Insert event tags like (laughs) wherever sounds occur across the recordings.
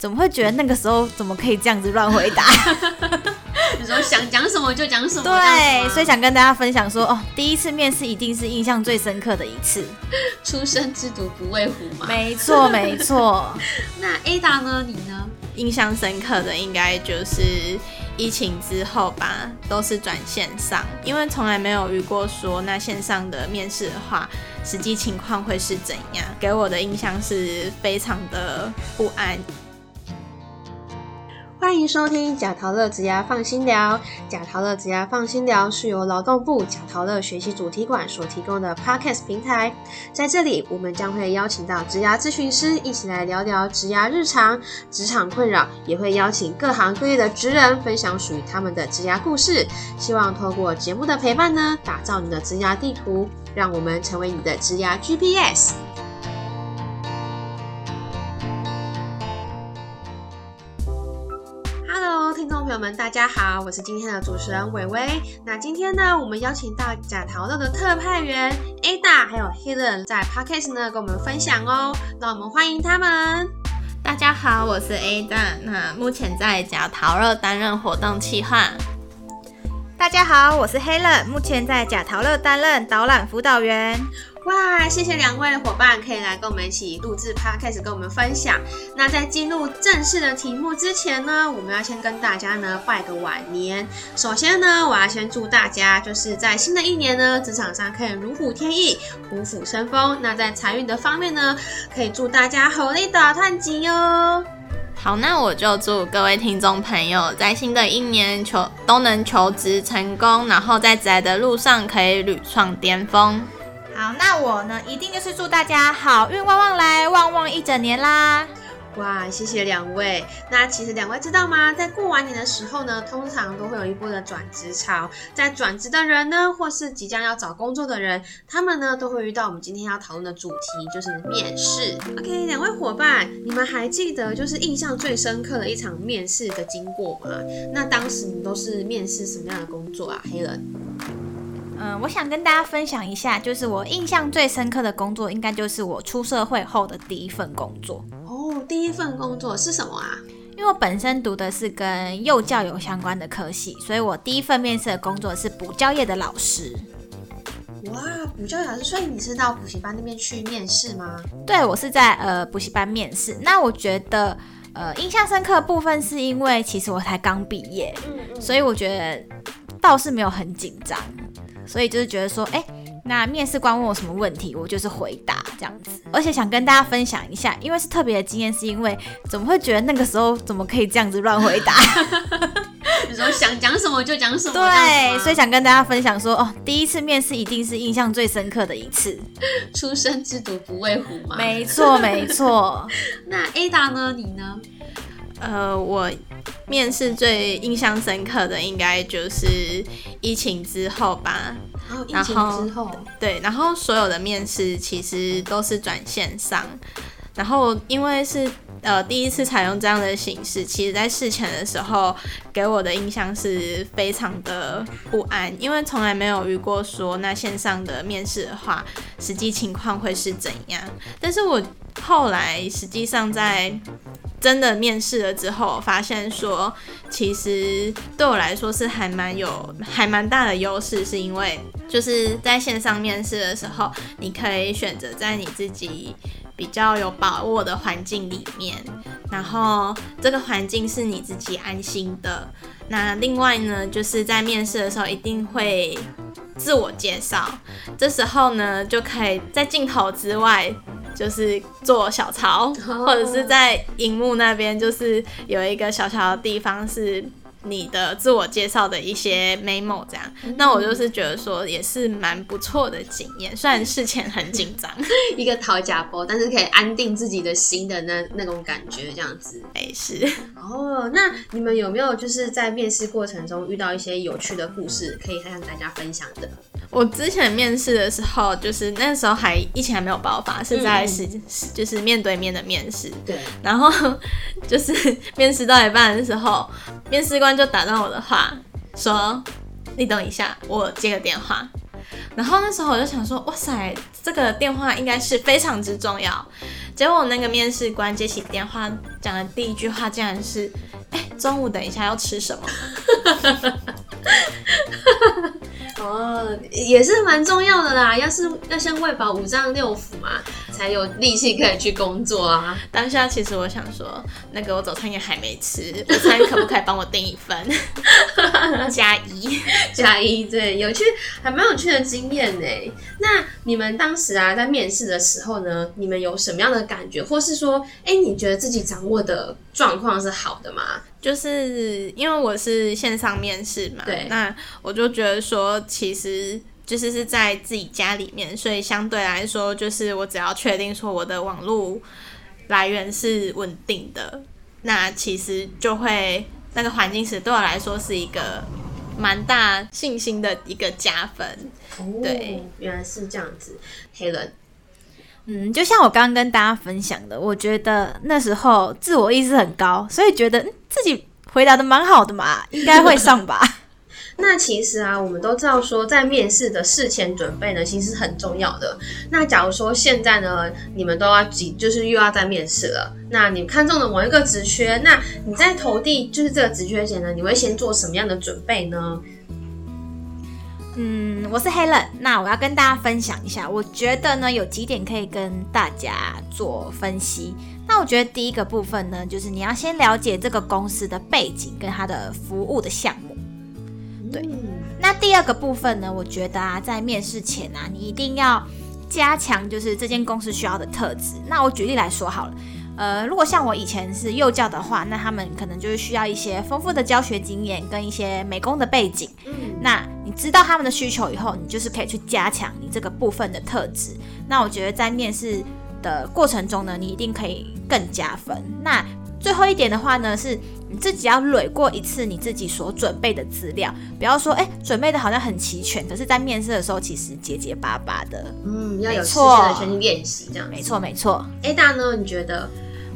怎么会觉得那个时候怎么可以这样子乱回答？(laughs) 你说想讲什么就讲什么，对，所以想跟大家分享说，哦，第一次面试一定是印象最深刻的一次。初生之犊不畏虎嘛，没错没错。(laughs) 那 Ada 呢？你呢？印象深刻的应该就是疫情之后吧，都是转线上，因为从来没有遇过说那线上的面试的话，实际情况会是怎样，给我的印象是非常的不安。欢迎收听贾陶乐职涯放心聊。贾陶乐职涯放心聊是由劳动部贾陶乐学习主题馆所提供的 Podcast 平台。在这里，我们将会邀请到职涯咨询师一起来聊聊职涯日常、职场困扰，也会邀请各行各业的职人分享属于他们的职涯故事。希望透过节目的陪伴呢，打造你的职涯地图，让我们成为你的职涯 GPS。听众朋友们，大家好，我是今天的主持人伟伟。那今天呢，我们邀请到假陶乐的特派员 Ada 还有 Helen 在 Podcast 呢跟我们分享哦。那我们欢迎他们。大家好，我是 Ada，那目前在假陶乐担任活动企划。大家好，我是 Helen，目前在假陶乐担任导览辅导员。哇，谢谢两位伙伴可以来跟我们一起录制 podcast，跟我们分享。那在进入正式的题目之前呢，我们要先跟大家呢拜个晚年。首先呢，我要先祝大家就是在新的一年呢，职场上可以如虎添翼，虎虎生风。那在财运的方面呢，可以祝大家好利大探吉哟。好，那我就祝各位听众朋友在新的一年求都能求职成功，然后在职的路上可以屡创巅峰。好，那我呢，一定就是祝大家好运旺旺来，旺旺一整年啦！哇，谢谢两位。那其实两位知道吗？在过完年的时候呢，通常都会有一波的转职潮。在转职的人呢，或是即将要找工作的人，他们呢都会遇到我们今天要讨论的主题，就是面试。OK，两位伙伴，你们还记得就是印象最深刻的一场面试的经过吗？那当时你们都是面试什么样的工作啊？黑人？嗯，我想跟大家分享一下，就是我印象最深刻的工作，应该就是我出社会后的第一份工作。哦，第一份工作是什么啊？因为我本身读的是跟幼教有相关的科系，所以我第一份面试的工作是补教业的老师。哇，补教老师，所以你是到补习班那边去面试吗？对，我是在呃补习班面试。那我觉得呃印象深刻的部分是因为其实我才刚毕业，所以我觉得倒是没有很紧张。所以就是觉得说，哎，那面试官问我什么问题，我就是回答这样子。而且想跟大家分享一下，因为是特别的经验，是因为怎么会觉得那个时候怎么可以这样子乱回答？(laughs) 你说想讲什么就讲什么。对，所以想跟大家分享说，哦，第一次面试一定是印象最深刻的一次。初生之犊不畏虎嘛。没错，没错。(laughs) 那 Ada 呢？你呢？呃，我面试最印象深刻的应该就是疫情之后吧。然后，之后，对，然后所有的面试其实都是转线上。然后，因为是呃第一次采用这样的形式，其实在事前的时候给我的印象是非常的不安，因为从来没有遇过说那线上的面试的话，实际情况会是怎样。但是我后来实际上在真的面试了之后，发现说，其实对我来说是还蛮有、还蛮大的优势，是因为就是在线上面试的时候，你可以选择在你自己比较有把握的环境里面，然后这个环境是你自己安心的。那另外呢，就是在面试的时候一定会自我介绍，这时候呢就可以在镜头之外。就是做小抄，或者是在荧幕那边，就是有一个小小的地方是。你的自我介绍的一些 memo 这样，那我就是觉得说也是蛮不错的经验，虽然事前很紧张，(laughs) 一个讨假包，但是可以安定自己的心的那那种感觉，这样子。哎，是。哦，那你们有没有就是在面试过程中遇到一些有趣的故事，可以向大家分享的？我之前面试的时候，就是那时候还疫情还没有爆发，是在是就是面对面的面试。对。然后 (laughs) 就是面试到一半的时候，面试官。就打断我的话，说：“你等一下，我接个电话。”然后那时候我就想说，哇塞，这个电话应该是非常之重要。结果那个面试官接起电话讲的第一句话竟然是：“哎，中午等一下要吃什么？” (laughs) 哦，也是蛮重要的啦。要是要先喂饱五脏六腑嘛，才有力气可以去工作啊。当下其实我想说，那个我早餐也还没吃，午餐可不可以帮我订一份？(laughs) 加一，加一，对，有趣，还蛮有趣的经验呢。那你们当时啊，在面试的时候呢，你们有什么样的感觉，或是说，哎，你觉得自己掌握的状况是好的吗？就是因为我是线上面试嘛，对，那我就觉得说，其实就是是在自己家里面，所以相对来说，就是我只要确定说我的网络来源是稳定的，那其实就会那个环境是对我来说是一个蛮大信心的一个加分。对，原来是这样子，黑人。嗯，就像我刚刚跟大家分享的，我觉得那时候自我意识很高，所以觉得自己回答的蛮好的嘛，应该会上吧。(laughs) 那其实啊，我们都知道说，在面试的事前准备呢，其实是很重要的。那假如说现在呢，你们都要挤，就是又要在面试了，那你看中了某一个职缺，那你在投递就是这个职缺前呢，你会先做什么样的准备呢？嗯，我是 Helen，那我要跟大家分享一下，我觉得呢有几点可以跟大家做分析。那我觉得第一个部分呢，就是你要先了解这个公司的背景跟它的服务的项目。对，那第二个部分呢，我觉得啊，在面试前啊，你一定要加强就是这间公司需要的特质。那我举例来说好了。呃，如果像我以前是幼教的话，那他们可能就是需要一些丰富的教学经验跟一些美工的背景。嗯，那你知道他们的需求以后，你就是可以去加强你这个部分的特质。那我觉得在面试的过程中呢，你一定可以更加分。那最后一点的话呢，是你自己要捋过一次你自己所准备的资料，不要说哎准备的好像很齐全，可是在面试的时候其实结结巴巴的。嗯，要有事先的先去练习，这样。没错没错。A 大呢？你觉得？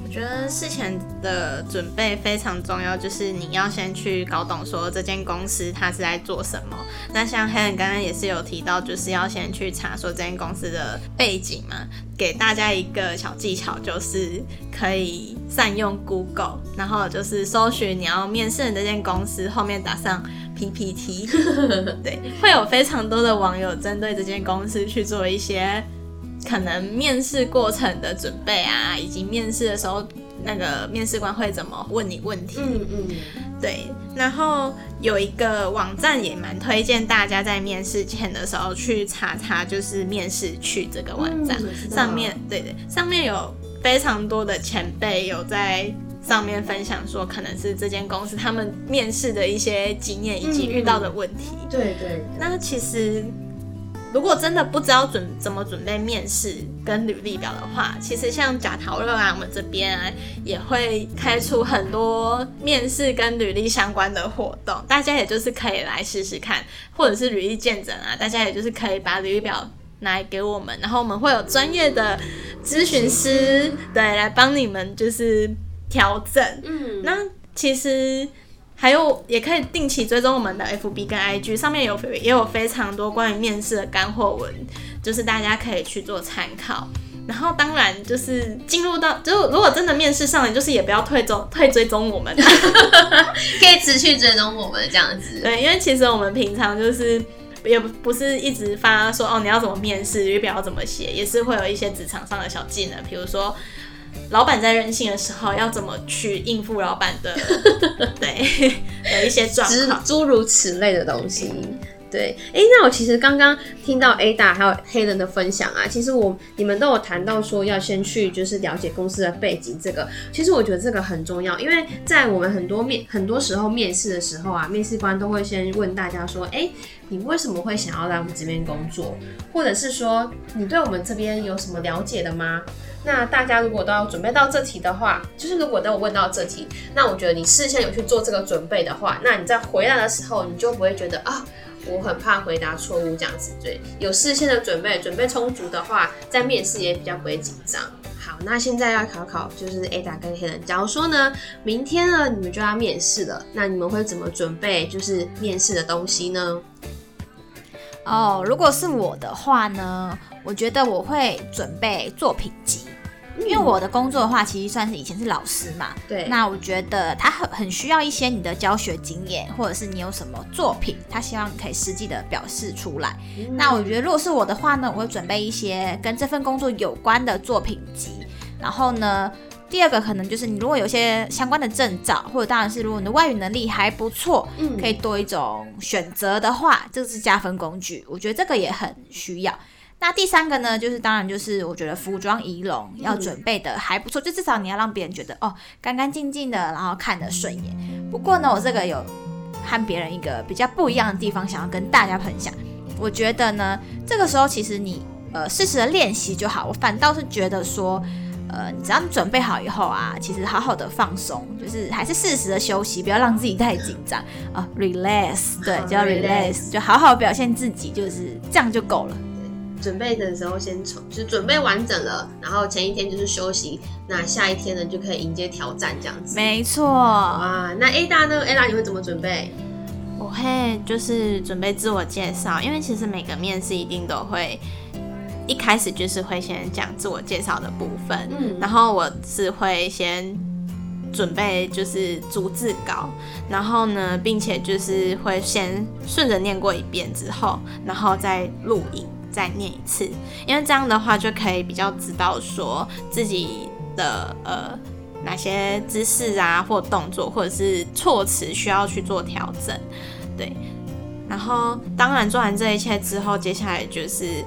觉得事前的准备非常重要，就是你要先去搞懂说这间公司它是在做什么。那像 Helen 刚刚也是有提到，就是要先去查说这间公司的背景嘛。给大家一个小技巧，就是可以善用 Google，然后就是搜寻你要面试的这间公司，后面打上 PPT，(laughs) 对，会有非常多的网友针对这间公司去做一些。可能面试过程的准备啊，以及面试的时候那个面试官会怎么问你问题？嗯嗯，对。然后有一个网站也蛮推荐大家在面试前的时候去查查，就是面试去这个网站上面，对对，上面有非常多的前辈有在上面分享说，可能是这间公司他们面试的一些经验以及遇到的问题。对对。那其实。如果真的不知道准怎么准备面试跟履历表的话，其实像假陶乐啊，我们这边啊也会开出很多面试跟履历相关的活动，大家也就是可以来试试看，或者是履历见证啊，大家也就是可以把履历表拿来给我们，然后我们会有专业的咨询师对来帮你们就是调整。嗯，那其实。还有，也可以定期追踪我们的 FB 跟 IG，上面有也有非常多关于面试的干货文，就是大家可以去做参考。然后当然就是进入到，就如果真的面试上了，就是也不要退追退追踪我们，(laughs) 可以持续追踪我们这样子。对，因为其实我们平常就是也不是一直发说哦你要怎么面试，履表要怎么写，也是会有一些职场上的小技能，比如说。老板在任性的时候，要怎么去应付老板的 (laughs) 对的一些状况，诸如此类的东西。对，哎，那我其实刚刚听到 Ada 还有黑人的分享啊，其实我你们都有谈到说要先去就是了解公司的背景，这个其实我觉得这个很重要，因为在我们很多面很多时候面试的时候啊，面试官都会先问大家说，哎，你为什么会想要来我们这边工作，或者是说你对我们这边有什么了解的吗？那大家如果都要准备到这题的话，就是如果都有问到这题，那我觉得你事先有去做这个准备的话，那你在回来的时候，你就不会觉得啊，我很怕回答错误这样子。对，有事先的准备，准备充足的话，在面试也比较不会紧张。好，那现在要考考就是 Ada 跟黑人，假如说呢，明天呢你们就要面试了，那你们会怎么准备就是面试的东西呢？哦，如果是我的话呢，我觉得我会准备作品集，因为我的工作的话，其实算是以前是老师嘛。对，那我觉得他很很需要一些你的教学经验，或者是你有什么作品，他希望可以实际的表示出来。那我觉得如果是我的话呢，我会准备一些跟这份工作有关的作品集，然后呢。第二个可能就是你如果有些相关的证照，或者当然是如果你的外语能力还不错，嗯，可以多一种选择的话，这是加分工具。我觉得这个也很需要。那第三个呢，就是当然就是我觉得服装仪容要准备的还不错，就至少你要让别人觉得哦干干净净的，然后看得顺眼。不过呢，我这个有和别人一个比较不一样的地方，想要跟大家分享。我觉得呢，这个时候其实你呃适时的练习就好。我反倒是觉得说。呃，只要你准备好以后啊，其实好好的放松，就是还是适时的休息，不要让自己太紧张啊，relax，对，就要 relax，就好好表现自己，就是这样就够了。准备的时候先从，就是准备完整了，然后前一天就是休息，那下一天呢就可以迎接挑战这样子。没错。啊，那 A 大呢？A 大你会怎么准备？我会就是准备自我介绍，因为其实每个面试一定都会。一开始就是会先讲自我介绍的部分，嗯，然后我是会先准备就是逐字稿，然后呢，并且就是会先顺着念过一遍之后，然后再录影再念一次，因为这样的话就可以比较知道说自己的呃哪些姿势啊或动作或者是措辞需要去做调整，对，然后当然做完这一切之后，接下来就是。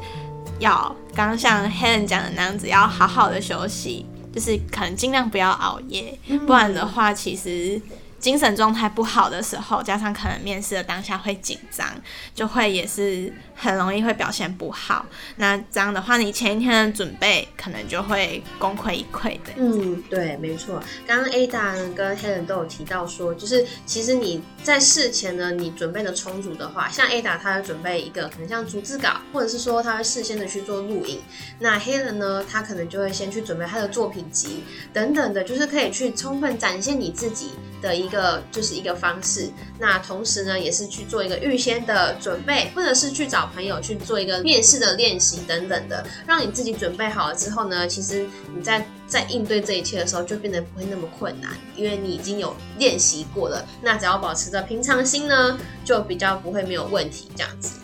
要刚刚像 Helen 讲的那样子，要好好的休息，就是可能尽量不要熬夜，不然的话，其实。精神状态不好的时候，加上可能面试的当下会紧张，就会也是很容易会表现不好。那这样的话，你前一天的准备可能就会功亏一篑的。嗯，对，没错。刚刚 Ada 跟 Helen 都有提到说，就是其实你在事前呢，你准备的充足的话，像 Ada 他准备一个可能像逐字稿，或者是说他会事先的去做录影。那 Helen 呢，他可能就会先去准备他的作品集等等的，就是可以去充分展现你自己的一。一个就是一个方式，那同时呢，也是去做一个预先的准备，或者是去找朋友去做一个面试的练习等等的，让你自己准备好了之后呢，其实你在在应对这一切的时候就变得不会那么困难，因为你已经有练习过了。那只要保持着平常心呢，就比较不会没有问题这样子。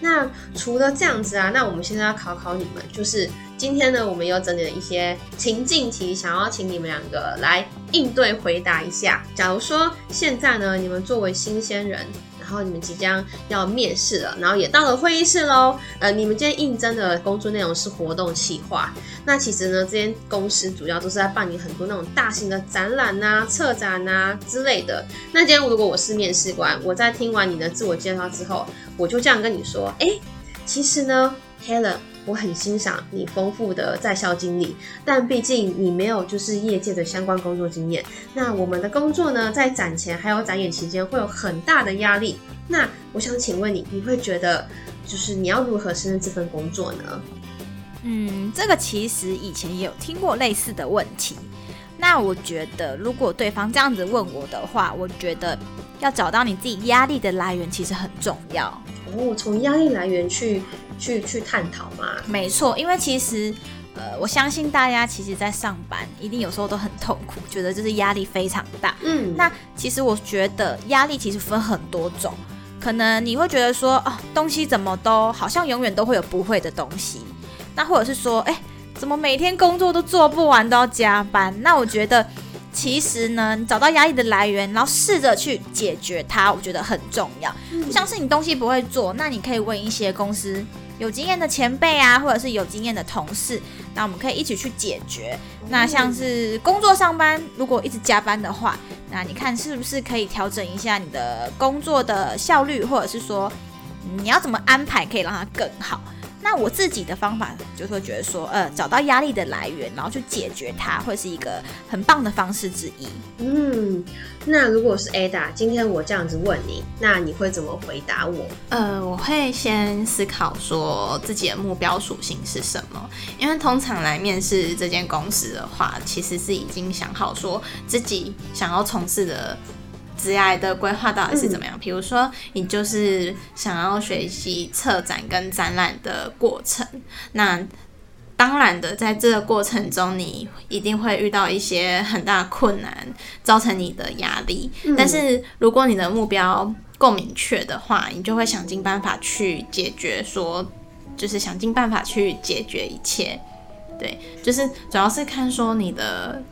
那除了这样子啊，那我们现在要考考你们，就是今天呢，我们有整理了一些情境题，想要请你们两个来应对回答一下。假如说现在呢，你们作为新鲜人。然后你们即将要面试了，然后也到了会议室喽。呃，你们今天应征的工作内容是活动企划。那其实呢，这间公司主要都是在办理很多那种大型的展览呐、策展呐之类的。那今天如果我是面试官，我在听完你的自我介绍之后，我就这样跟你说：哎，其实呢，Helen。我很欣赏你丰富的在校经历，但毕竟你没有就是业界的相关工作经验。那我们的工作呢，在展前还有展演期间会有很大的压力。那我想请问你，你会觉得就是你要如何胜任这份工作呢？嗯，这个其实以前也有听过类似的问题。那我觉得，如果对方这样子问我的话，我觉得要找到你自己压力的来源其实很重要。哦，从压力来源去。去去探讨嘛？没错，因为其实，呃，我相信大家其实，在上班一定有时候都很痛苦，(laughs) 觉得就是压力非常大。嗯，那其实我觉得压力其实分很多种，可能你会觉得说，哦，东西怎么都好像永远都会有不会的东西，那或者是说，哎，怎么每天工作都做不完都要加班？那我觉得。其实呢，你找到压力的来源，然后试着去解决它，我觉得很重要。像是你东西不会做，那你可以问一些公司有经验的前辈啊，或者是有经验的同事，那我们可以一起去解决。那像是工作上班，如果一直加班的话，那你看是不是可以调整一下你的工作的效率，或者是说你要怎么安排可以让它更好？那我自己的方法就会觉得说，呃，找到压力的来源，然后去解决它，会是一个很棒的方式之一。嗯，那如果是 Ada，今天我这样子问你，那你会怎么回答我？呃，我会先思考说自己的目标属性是什么，因为通常来面试这间公司的话，其实是已经想好说自己想要从事的。职业的规划到底是怎么样。比如说，你就是想要学习策展跟展览的过程，那当然的，在这个过程中，你一定会遇到一些很大困难，造成你的压力。但是，如果你的目标够明确的话，你就会想尽办法去解决，说就是想尽办法去解决一切。对，就是主要是看说你的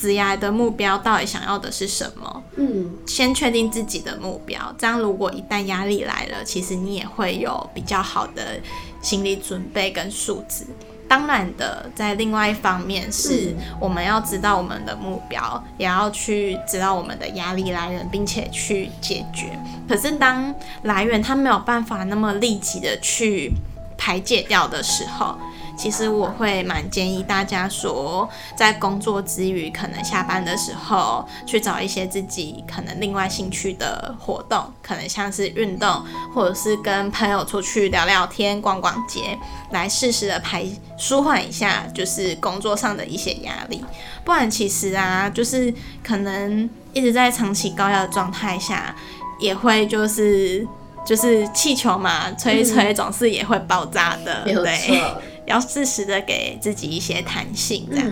职业的目标到底想要的是什么。嗯，先确定自己的目标，这样如果一旦压力来了，其实你也会有比较好的心理准备跟素质。当然的，在另外一方面是，我们要知道我们的目标，也要去知道我们的压力来源，并且去解决。可是当来源它没有办法那么立即的去排解掉的时候，其实我会蛮建议大家说，在工作之余，可能下班的时候去找一些自己可能另外兴趣的活动，可能像是运动，或者是跟朋友出去聊聊天、逛逛街，来适时的排舒缓一下，就是工作上的一些压力。不然其实啊，就是可能一直在长期高压的状态下，也会就是就是气球嘛，吹一吹总是也会爆炸的，对。(laughs) 要适时的给自己一些弹性，这样。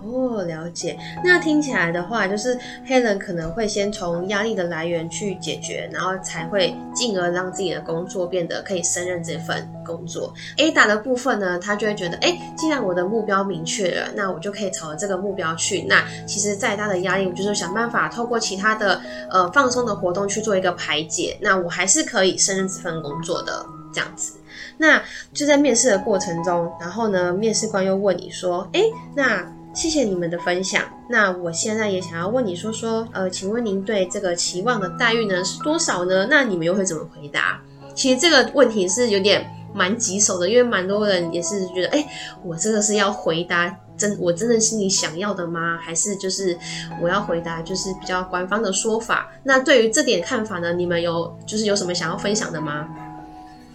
哦，了解。那听起来的话，就是黑人可能会先从压力的来源去解决，然后才会进而让自己的工作变得可以胜任这份工作。Ada 的部分呢，他就会觉得，哎，既然我的目标明确了，那我就可以朝着这个目标去。那其实再大的压力，我就是想办法透过其他的呃放松的活动去做一个排解。那我还是可以胜任这份工作的，这样子。那就在面试的过程中，然后呢，面试官又问你说：“哎，那谢谢你们的分享。那我现在也想要问你说说，呃，请问您对这个期望的待遇呢是多少呢？那你们又会怎么回答？其实这个问题是有点蛮棘手的，因为蛮多人也是觉得，哎，我这个是要回答真我真的是你想要的吗？还是就是我要回答就是比较官方的说法？那对于这点看法呢，你们有就是有什么想要分享的吗？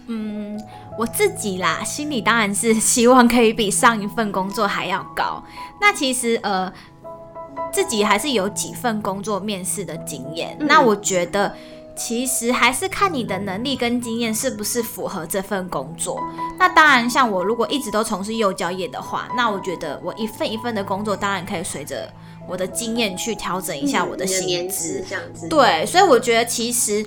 嗯。我自己啦，心里当然是 (laughs) 希望可以比上一份工作还要高。那其实呃，自己还是有几份工作面试的经验。那我觉得其实还是看你的能力跟经验是不是符合这份工作。那当然，像我如果一直都从事幼教业的话，那我觉得我一份一份的工作当然可以随着我的经验去调整一下我的薪资。这样子。对，所以我觉得其实。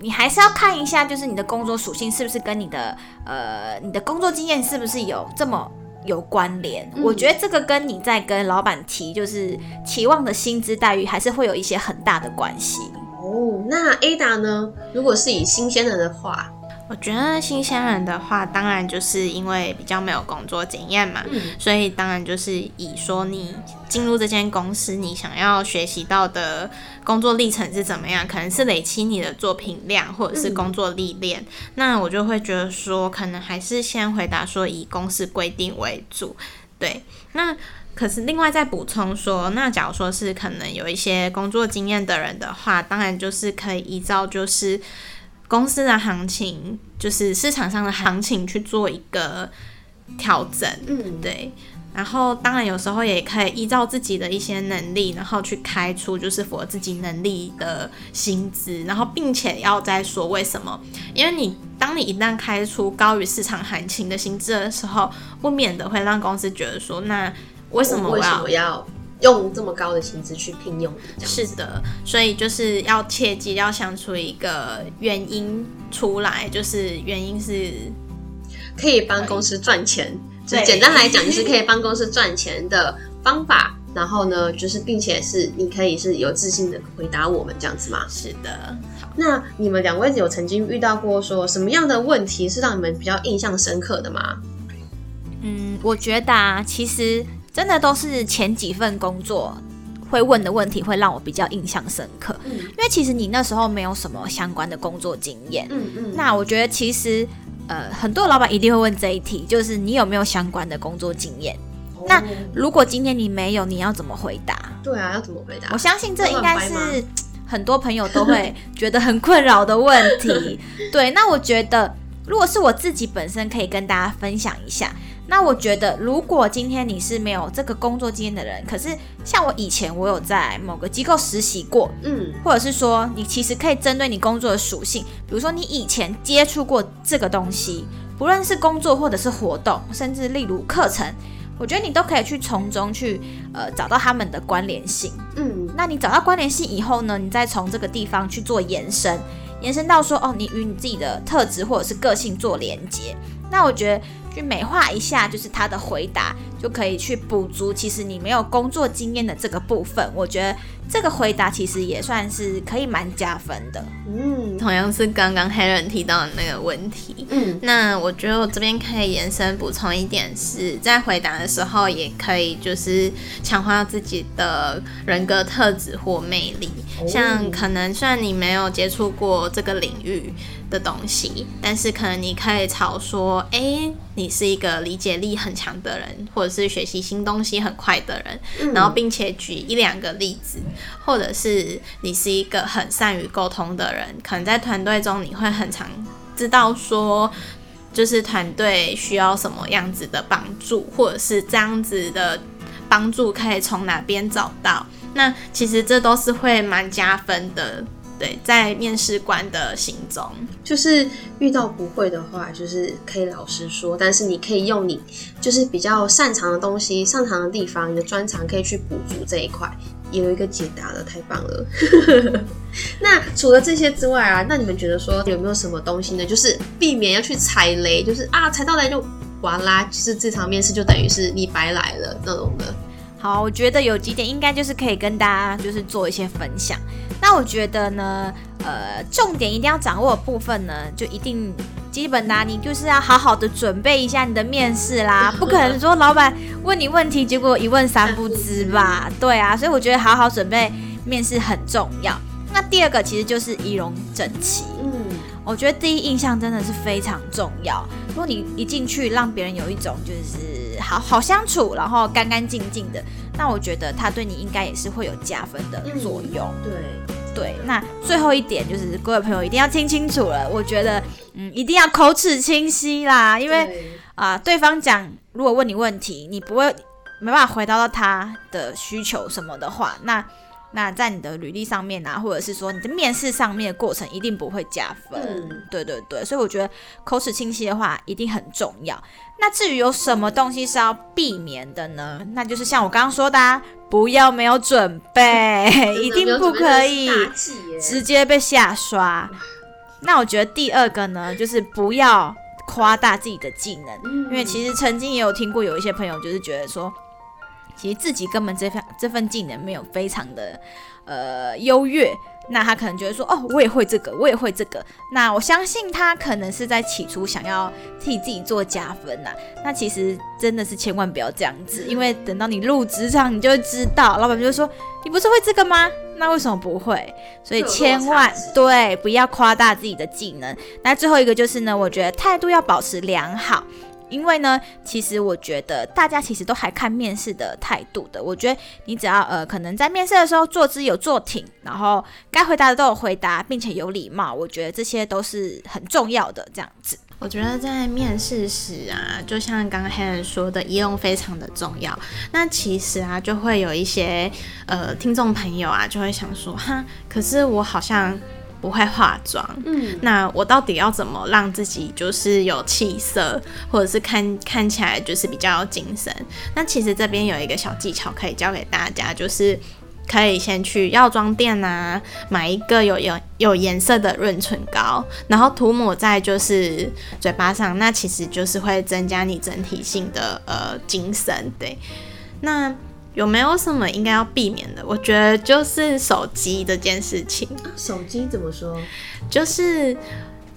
你还是要看一下，就是你的工作属性是不是跟你的呃你的工作经验是不是有这么有关联？我觉得这个跟你在跟老板提就是期望的薪资待遇，还是会有一些很大的关系。哦，那 Ada 呢？如果是以新鲜人的话。我觉得新鲜人的话，当然就是因为比较没有工作经验嘛，所以当然就是以说你进入这间公司，你想要学习到的工作历程是怎么样，可能是累积你的作品量或者是工作历练，那我就会觉得说，可能还是先回答说以公司规定为主。对，那可是另外再补充说，那假如说是可能有一些工作经验的人的话，当然就是可以依照就是。公司的行情就是市场上的行情去做一个调整，嗯，对。然后当然有时候也可以依照自己的一些能力，然后去开出就是符合自己能力的薪资，然后并且要再说为什么？因为你当你一旦开出高于市场行情的薪资的时候，不免的会让公司觉得说，那为什么我要？用这么高的薪资去聘用，是的，所以就是要切记要想出一个原因出来，就是原因是可以帮公司赚钱，就简单来讲就是可以帮公司赚钱的方法。然后呢，就是并且是你可以是有自信的回答我们这样子吗？是的。那你们两位有曾经遇到过说什么样的问题是让你们比较印象深刻的吗？嗯，我觉得啊，其实。真的都是前几份工作会问的问题，会让我比较印象深刻。嗯，因为其实你那时候没有什么相关的工作经验。嗯嗯。那我觉得其实呃，很多老板一定会问这一题，就是你有没有相关的工作经验？那如果今天你没有，你要怎么回答？对啊，要怎么回答？我相信这应该是很多朋友都会觉得很困扰的问题。(laughs) 对，那我觉得如果是我自己本身可以跟大家分享一下。那我觉得，如果今天你是没有这个工作经验的人，可是像我以前我有在某个机构实习过，嗯，或者是说你其实可以针对你工作的属性，比如说你以前接触过这个东西，不论是工作或者是活动，甚至例如课程，我觉得你都可以去从中去呃找到他们的关联性，嗯，那你找到关联性以后呢，你再从这个地方去做延伸，延伸到说哦，你与你自己的特质或者是个性做连接，那我觉得。去美化一下，就是他的回答就可以去补足。其实你没有工作经验的这个部分，我觉得这个回答其实也算是可以蛮加分的。嗯，同样是刚刚黑人提到的那个问题。嗯，那我觉得我这边可以延伸补充一点，是在回答的时候也可以就是强化自己的人格特质或魅力。像可能虽然你没有接触过这个领域。的东西，但是可能你可以朝说，哎，你是一个理解力很强的人，或者是学习新东西很快的人，然后并且举一两个例子，或者是你是一个很善于沟通的人，可能在团队中你会很常知道说，就是团队需要什么样子的帮助，或者是这样子的帮助可以从哪边找到，那其实这都是会蛮加分的。对，在面试官的心中，就是遇到不会的话，就是可以老实说，但是你可以用你就是比较擅长的东西、擅长的地方，你的专长可以去补足这一块。有一个解答了，太棒了。(laughs) 那除了这些之外啊，那你们觉得说有没有什么东西呢？就是避免要去踩雷，就是啊踩到雷就完啦，就是这场面试就等于是你白来了那种的。好，我觉得有几点应该就是可以跟大家就是做一些分享。那我觉得呢，呃，重点一定要掌握的部分呢，就一定基本的，你就是要好好的准备一下你的面试啦，(laughs) 不可能说老板问你问题，结果一问三不知吧？(laughs) 对啊，所以我觉得好好准备面试很重要。那第二个其实就是仪容整齐，嗯，我觉得第一印象真的是非常重要。如果你一进去让别人有一种就是好好相处，然后干干净净的，那我觉得他对你应该也是会有加分的作用。对。对，那最后一点就是各位朋友一定要听清楚了。我觉得，嗯，一定要口齿清晰啦，因为啊，对方讲如果问你问题，你不会没办法回答到他的需求什么的话，那那在你的履历上面啊，或者是说你的面试上面的过程，一定不会加分。对对对，所以我觉得口齿清晰的话一定很重要。那至于有什么东西是要避免的呢？那就是像我刚刚说的。不要没有准备，(laughs) 一定不可以直接被下刷。那我觉得第二个呢，就是不要夸大自己的技能，因为其实曾经也有听过有一些朋友就是觉得说，其实自己根本这份这份技能没有非常的呃优越。那他可能觉得说，哦，我也会这个，我也会这个。那我相信他可能是在起初想要替自己做加分呐。那其实真的是千万不要这样子，因为等到你入职场，你就会知道，老板就会说，你不是会这个吗？那为什么不会？所以千万对，不要夸大自己的技能。那最后一个就是呢，我觉得态度要保持良好。因为呢，其实我觉得大家其实都还看面试的态度的。我觉得你只要呃，可能在面试的时候坐姿有坐挺，然后该回答的都有回答，并且有礼貌，我觉得这些都是很重要的。这样子，我觉得在面试时啊，就像刚刚黑人说的，仪容非常的重要。那其实啊，就会有一些呃听众朋友啊，就会想说，哈，可是我好像。不会化妆，嗯，那我到底要怎么让自己就是有气色，或者是看看起来就是比较有精神？那其实这边有一个小技巧可以教给大家，就是可以先去药妆店啊，买一个有有有颜色的润唇膏，然后涂抹在就是嘴巴上，那其实就是会增加你整体性的呃精神，对，那。有没有什么应该要避免的？我觉得就是手机这件事情。手机怎么说？就是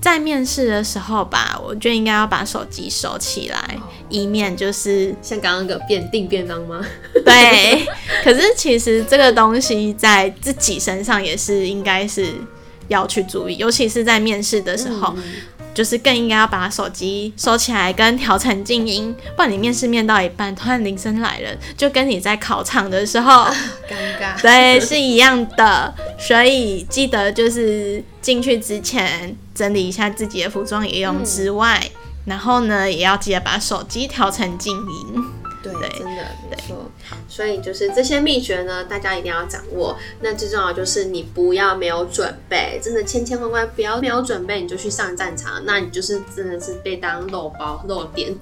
在面试的时候吧，我觉得应该要把手机收起来，以免就是像刚刚那个便订便当吗？(laughs) 对。可是其实这个东西在自己身上也是应该是要去注意，尤其是在面试的时候。就是更应该要把手机收起来，跟调成静音，不然你面试面到一半，突然铃声来了，就跟你在考场的时候 (laughs) 尴尬，对，是一样的。所以记得就是进去之前整理一下自己的服装仪容之外，然后呢，也要记得把手机调成静音。对，对真的没错。所以就是这些秘诀呢，大家一定要掌握。那最重要就是你不要没有准备，真的千千万万不要没有准备你就去上战场，那你就是真的是被当肉包肉点，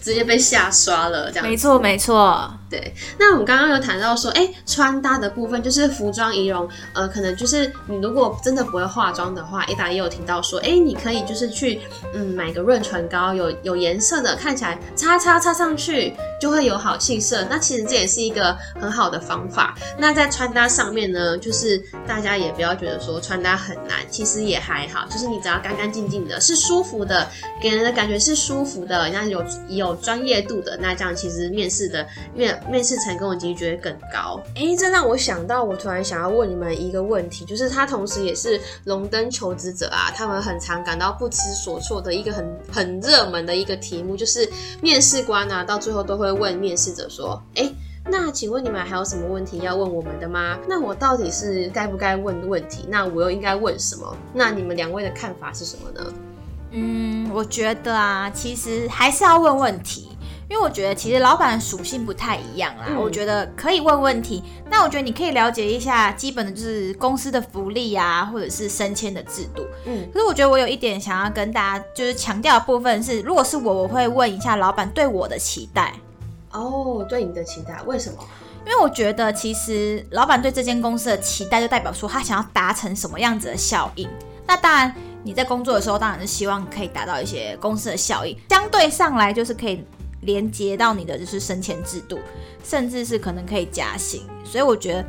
直接被下刷了这样。没错没错，对，那我们刚刚有谈到说，哎、穿搭的部分就是服装仪容，呃，可能就是你如果真的不会化妆的话，一达也有提到说，哎、你可以就是去嗯买个润唇膏，有有颜色的，看起来擦擦擦上去就会有好气色。那其实这也是一个很好的方法。那在穿搭上面呢，就是大家也不要觉得说穿搭很难，其实也还好，就是你只要干干净净的，是舒服的，给人的感觉是舒服的，那有有专业度的，那这样其实面试的面面试成功的几率就会更高。哎，这让我想到，我突然想要问你们一个问题，就是他同时也是龙登求职者啊，他们很常感到不知所措的一个很很热门的一个题目，就是面试官啊，到最后都会问面试者说，哎。那请问你们还有什么问题要问我们的吗？那我到底是该不该问问题？那我又应该问什么？那你们两位的看法是什么呢？嗯，我觉得啊，其实还是要问问题。因为我觉得其实老板的属性不太一样啦，嗯我觉得可以问问题。那我觉得你可以了解一下基本的就是公司的福利啊，或者是升迁的制度。嗯可是我觉得我有一点想要跟大家就是强调的部分是，如果是我，我会问一下老板对我的期待。哦，对你的期待，为什么？因为我觉得，其实老板对这间公司的期待，就代表说他想要达成什么样子的效应。那当然，你在工作的时候，当然是希望可以达到一些公司的效应，相对上来就是可以连接到你的就是升迁制度，甚至是可能可以加薪。所以我觉得，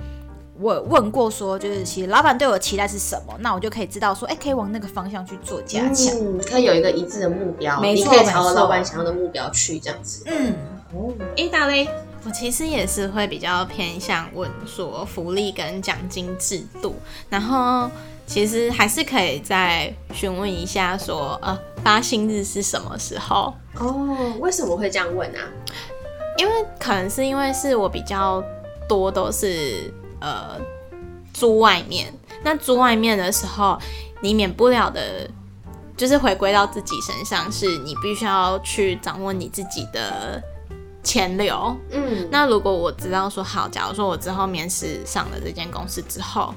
我有问过说，就是其实老板对我的期待是什么，那我就可以知道说，哎，可以往那个方向去做加强。嗯，可以有一个一致的目标，没错你可以朝老板想要的目标去，这样子。嗯，哦，哎，大嘞，我其实也是会比较偏向问说福利跟奖金制度，然后其实还是可以再询问一下说，呃，发薪日是什么时候？哦，为什么会这样问啊？因为可能是因为是我比较多都是呃租外面，那租外面的时候，你免不了的，就是回归到自己身上，是你必须要去掌握你自己的钱流。嗯，那如果我知道说好，假如说我之后面试上了这间公司之后，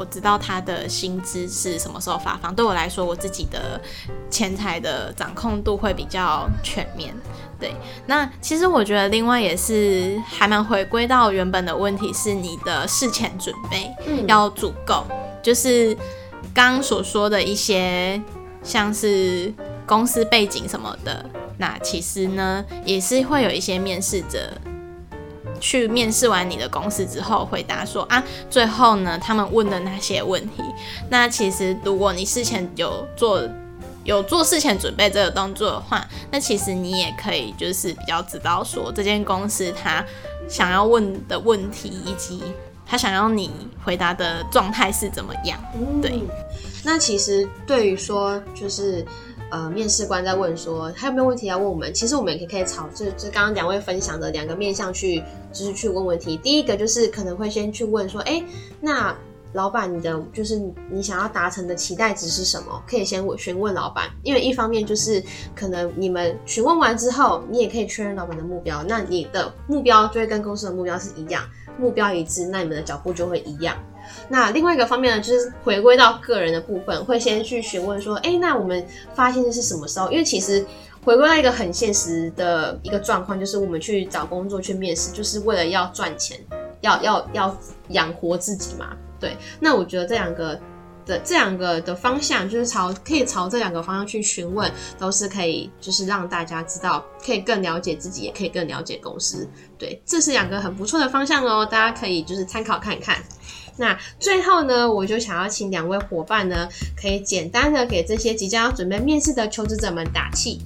我知道他的薪资是什么时候发放，对我来说，我自己的钱财的掌控度会比较全面。对，那其实我觉得另外也是还蛮回归到原本的问题，是你的事前准备嗯要足够，就是刚刚所说的一些像是公司背景什么的，那其实呢也是会有一些面试者去面试完你的公司之后，回答说啊，最后呢他们问的那些问题，那其实如果你事前有做。有做事前准备这个动作的话，那其实你也可以就是比较知道说这间公司他想要问的问题，以及他想要你回答的状态是怎么样。对。那其实对于说，就是呃，面试官在问说还有没有问题要问我们，其实我们也可以可以朝就就刚刚两位分享的两个面向去，就是去问问题。第一个就是可能会先去问说，哎、那老板，你的就是你想要达成的期待值是什么？可以先询问老板，因为一方面就是可能你们询问完之后，你也可以确认老板的目标，那你的目标就会跟公司的目标是一样，目标一致，那你们的脚步就会一样。那另外一个方面呢，就是回归到个人的部分，会先去询问说，哎、那我们发现是什么时候？因为其实回归到一个很现实的一个状况，就是我们去找工作去面试，就是为了要赚钱，要要要养活自己嘛。对，那我觉得这两个的这两个的方向，就是朝可以朝这两个方向去询问，都是可以，就是让大家知道，可以更了解自己，也可以更了解公司。对，这是两个很不错的方向哦，大家可以就是参考看看。那最后呢，我就想要请两位伙伴呢，可以简单的给这些即将要准备面试的求职者们打气。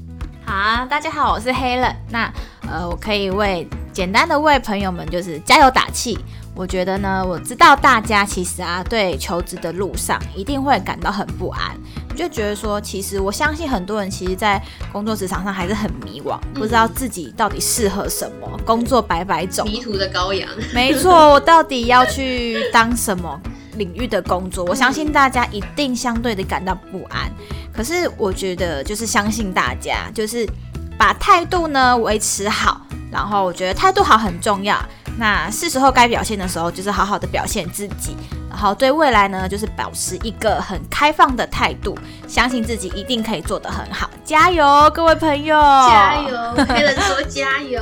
好啊，大家好，我是 Helen。那呃，我可以为简单的为朋友们就是加油打气。我觉得呢，我知道大家其实啊，对求职的路上一定会感到很不安。我就觉得说，其实我相信很多人其实，在工作职场上还是很迷惘，不知道自己到底适合什么，工作百百种，迷途的羔羊，没错，我到底要去当什么领域的工作，我相信大家一定相对的感到不安。可是我觉得就是相信大家，就是把态度呢维持好，然后我觉得态度好很重要。那是时候该表现的时候，就是好好的表现自己。然后对未来呢，就是保持一个很开放的态度，相信自己一定可以做得很好。加油，各位朋友！加油，黑人说加油。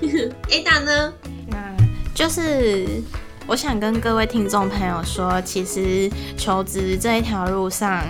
(laughs) Ada 呢？那就是我想跟各位听众朋友说，其实求职这一条路上。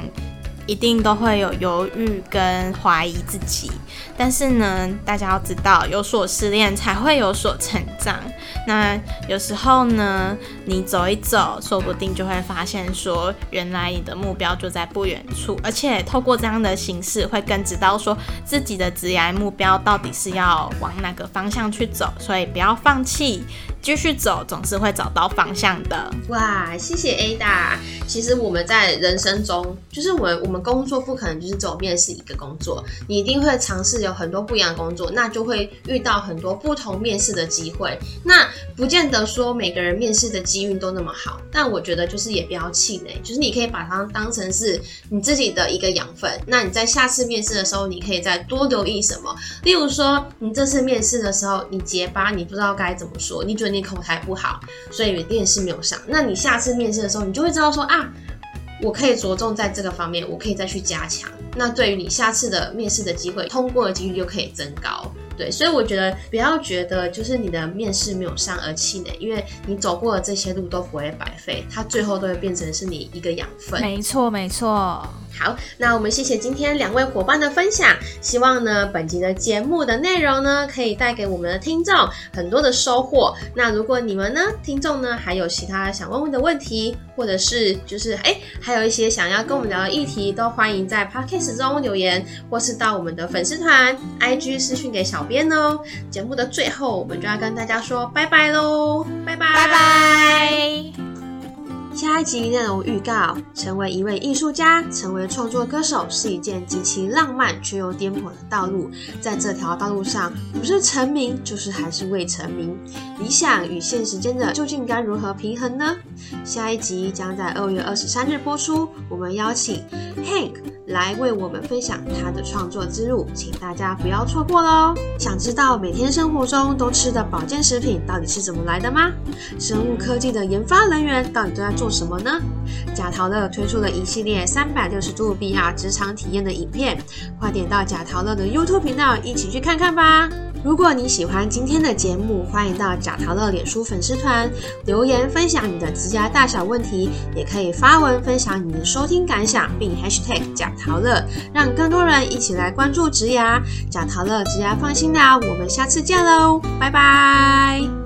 一定都会有犹豫跟怀疑自己，但是呢，大家要知道，有所失恋才会有所成长。那有时候呢，你走一走，说不定就会发现说，原来你的目标就在不远处，而且透过这样的形式，会更知道说自己的职业目标到底是要往哪个方向去走。所以不要放弃，继续走，总是会找到方向的。哇，谢谢 Ada。其实我们在人生中，就是我我。我们工作不可能就是走面试一个工作，你一定会尝试有很多不一样的工作，那就会遇到很多不同面试的机会。那不见得说每个人面试的机运都那么好，但我觉得就是也不要气馁，就是你可以把它当成是你自己的一个养分。那你在下次面试的时候，你可以再多留意什么？例如说，你这次面试的时候你结巴，你不知道该怎么说，你觉得你口才不好，所以面试没有上。那你下次面试的时候，你就会知道说啊。我可以着重在这个方面，我可以再去加强。那对于你下次的面试的机会，通过的几率就可以增高。对，所以我觉得不要觉得就是你的面试没有上而气馁，因为你走过的这些路都不会白费，它最后都会变成是你一个养分。没错，没错。好，那我们谢谢今天两位伙伴的分享。希望呢，本集的节目的内容呢，可以带给我们的听众很多的收获。那如果你们呢，听众呢，还有其他想问问的问题，或者是就是哎，还有一些想要跟我们聊的议题，都欢迎在 podcast 中留言，或是到我们的粉丝团 IG 私讯给小编哦。节目的最后，我们就要跟大家说拜拜喽，拜拜拜拜。下一集内容预告：成为一位艺术家，成为创作歌手是一件极其浪漫却又颠簸的道路。在这条道路上，不是成名，就是还是未成名。理想与现实间的究竟该如何平衡呢？下一集将在二月二十三日播出。我们邀请 Hank 来为我们分享他的创作之路，请大家不要错过喽！想知道每天生活中都吃的保健食品到底是怎么来的吗？生物科技的研发人员到底都在做？什么呢？贾陶乐推出了一系列三百六十度 VR 职场体验的影片，快点到贾陶乐的 YouTube 频道一起去看看吧！如果你喜欢今天的节目，欢迎到贾陶乐脸书粉丝团留言分享你的职涯大小问题，也可以发文分享你的收听感想，并 Hashtag 贾陶乐，让更多人一起来关注植牙。贾陶乐职牙放心聊，我们下次见喽，拜拜。